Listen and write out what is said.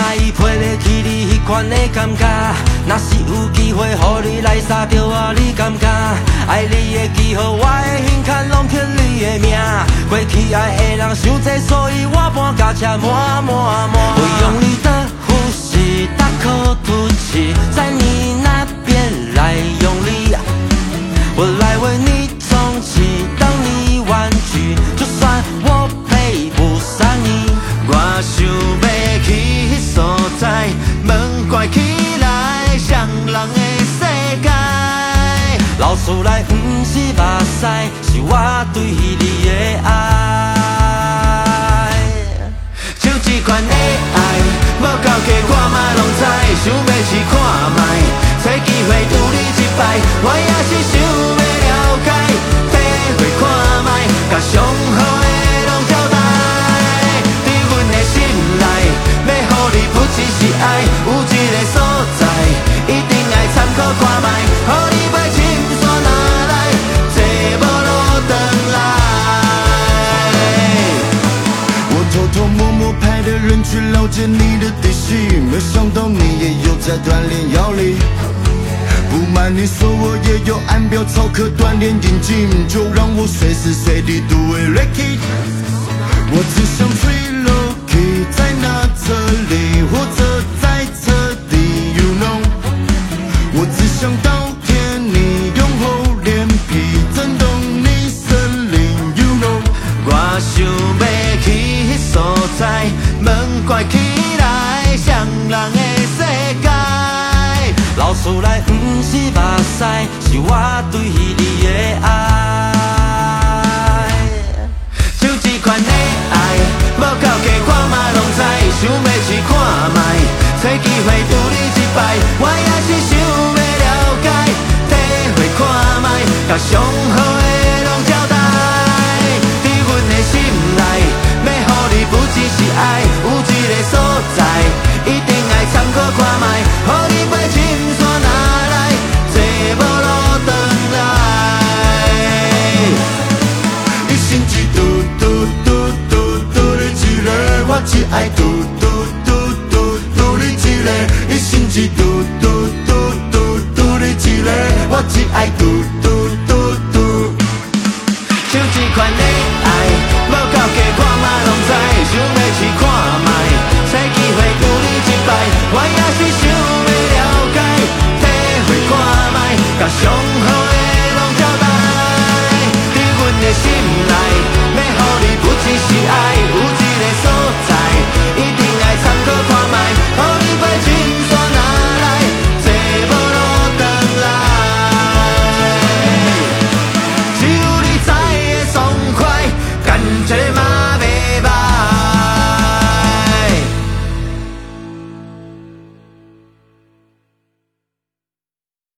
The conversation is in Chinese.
介意配得起你迄款的感觉。若是有机会，互你来杀着我，你敢不敢？爱你的记号，我的心坎拢刻你的名。过去爱的人伤多，所以我搬甲车满满满。我用你的呼吸，大口吐气，双人的世界。流出来不是目屎，是我对你的爱。像这款的爱，无够的人去了解你的底细，没想到你也有在锻炼腰力。不瞒你说，我也有按表操课锻炼眼睛，就让我随时随地都为 Ricky。我只起来，双人的世界。流出来不是目屎，是我对你的爱。像这款的爱，无够格我嘛拢知，想要试看卖，找机会拄你一摆，我也是想要了解，体会看卖，甲上好我只爱嘟嘟嘟嘟嘟你一个，一心只嘟嘟嘟嘟嘟你一个，我只爱嘟嘟嘟嘟。像这款恋爱，无到加看嘛拢知，想要试看。